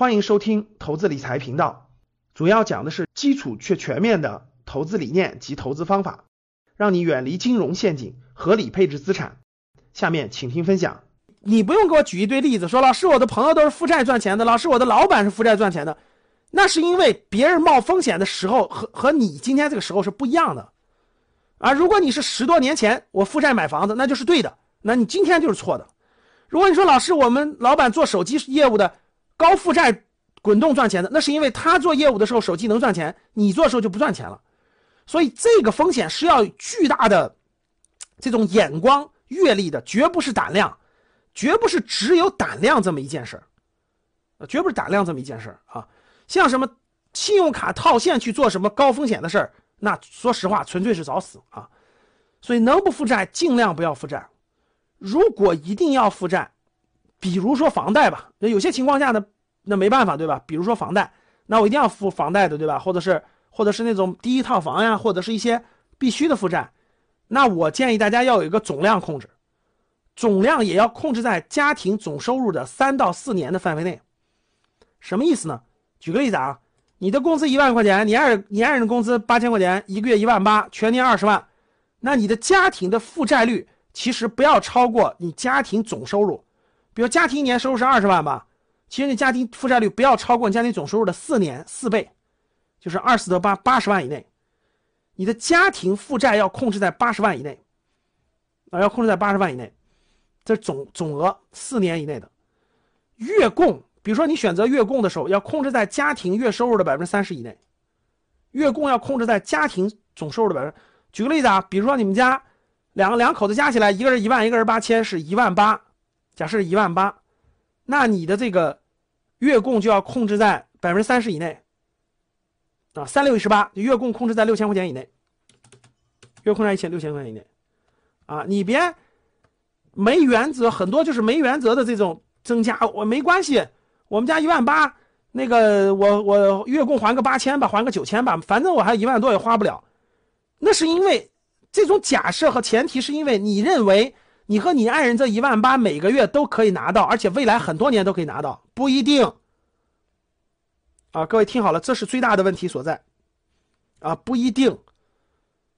欢迎收听投资理财频道，主要讲的是基础却全面的投资理念及投资方法，让你远离金融陷阱，合理配置资产。下面请听分享。你不用给我举一堆例子，说老师我的朋友都是负债赚钱的，老师我的老板是负债赚钱的，那是因为别人冒风险的时候和和你今天这个时候是不一样的。啊，如果你是十多年前我负债买房子，那就是对的，那你今天就是错的。如果你说老师我们老板做手机业务的。高负债滚动赚钱的，那是因为他做业务的时候手机能赚钱，你做的时候就不赚钱了。所以这个风险是要巨大的这种眼光阅历的，绝不是胆量，绝不是只有胆量这么一件事儿，绝不是胆量这么一件事儿啊。像什么信用卡套现去做什么高风险的事儿，那说实话纯粹是找死啊。所以能不负债尽量不要负债，如果一定要负债。比如说房贷吧，那有些情况下呢，那没办法，对吧？比如说房贷，那我一定要付房贷的，对吧？或者是或者是那种第一套房呀，或者是一些必须的负债，那我建议大家要有一个总量控制，总量也要控制在家庭总收入的三到四年的范围内。什么意思呢？举个例子啊，你的工资一万块钱，你爱人你爱人的工资八千块钱，一个月一万八，全年二十万，那你的家庭的负债率其实不要超过你家庭总收入。比如家庭一年收入是二十万吧，其实你家庭负债率不要超过你家庭总收入的四年四倍，就是二四得八八十万以内。你的家庭负债要控制在八十万以内，啊，要控制在八十万以内，这总总额四年以内的。月供，比如说你选择月供的时候，要控制在家庭月收入的百分之三十以内。月供要控制在家庭总收入的百分。举个例子啊，比如说你们家两个两口子加起来，一个人一万，一个人八千，是一万八。假设一万八，那你的这个月供就要控制在百分之三十以内啊，三六一十八，月供控制在六千块钱以内，月控在一千六千块钱以内啊，你别没原则，很多就是没原则的这种增加，我没关系，我们家一万八，那个我我月供还个八千吧，还个九千吧，反正我还一万多也花不了，那是因为这种假设和前提是因为你认为。你和你爱人这一万八每个月都可以拿到，而且未来很多年都可以拿到，不一定。啊，各位听好了，这是最大的问题所在。啊，不一定，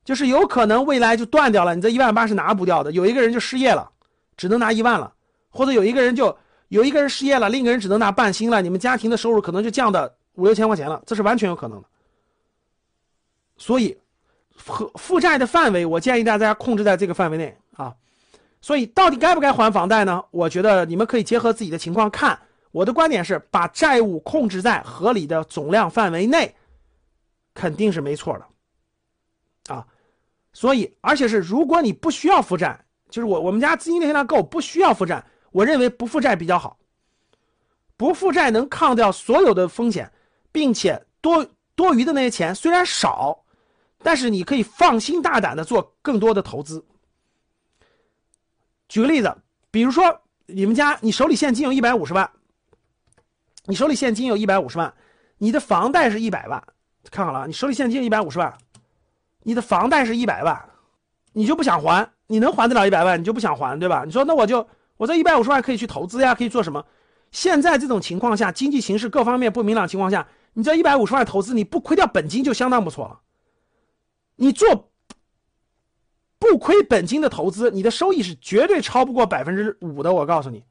就是有可能未来就断掉了，你这一万八是拿不掉的。有一个人就失业了，只能拿一万了，或者有一个人就有一个人失业了，另一个人只能拿半薪了，你们家庭的收入可能就降到五六千块钱了，这是完全有可能的。所以，负负债的范围，我建议大家控制在这个范围内啊。所以，到底该不该还房贷呢？我觉得你们可以结合自己的情况看。我的观点是，把债务控制在合理的总量范围内，肯定是没错的，啊。所以，而且是如果你不需要负债，就是我我们家资金链量够，不需要负债，我认为不负债比较好。不负债能抗掉所有的风险，并且多多余的那些钱虽然少，但是你可以放心大胆的做更多的投资。举个例子，比如说你们家你手里现金有一百五十万，你手里现金有一百五十万，你的房贷是一百万，看好了，你手里现金一百五十万，你的房贷是一百万，你就不想还，你能还得了一百万，你就不想还，对吧？你说那我就我这一百五十万可以去投资呀，可以做什么？现在这种情况下，经济形势各方面不明朗情况下，你这一百五十万投资，你不亏掉本金就相当不错了，你做。不亏本金的投资，你的收益是绝对超不过百分之五的。我告诉你，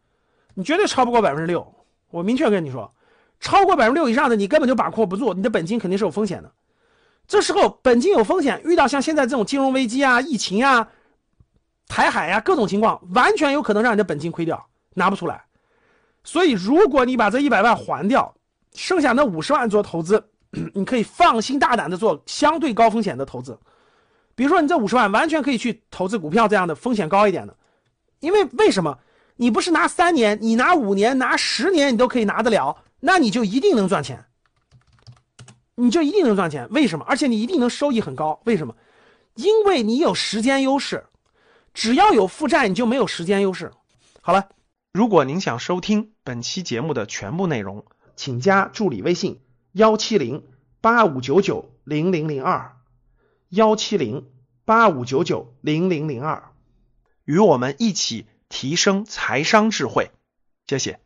你绝对超不过百分之六。我明确跟你说，超过百分之六以上的，你根本就把控不住，你的本金肯定是有风险的。这时候本金有风险，遇到像现在这种金融危机啊、疫情啊、台海呀各种情况，完全有可能让你的本金亏掉，拿不出来。所以，如果你把这一百万还掉，剩下那五十万做投资，你可以放心大胆的做相对高风险的投资。比如说，你这五十万完全可以去投资股票这样的风险高一点的，因为为什么？你不是拿三年，你拿五年、拿十年，你都可以拿得了，那你就一定能赚钱，你就一定能赚钱。为什么？而且你一定能收益很高。为什么？因为你有时间优势，只要有负债，你就没有时间优势。好了，如果您想收听本期节目的全部内容，请加助理微信：幺七零八五九九零零零二。幺七零八五九九零零零二，与我们一起提升财商智慧，谢谢。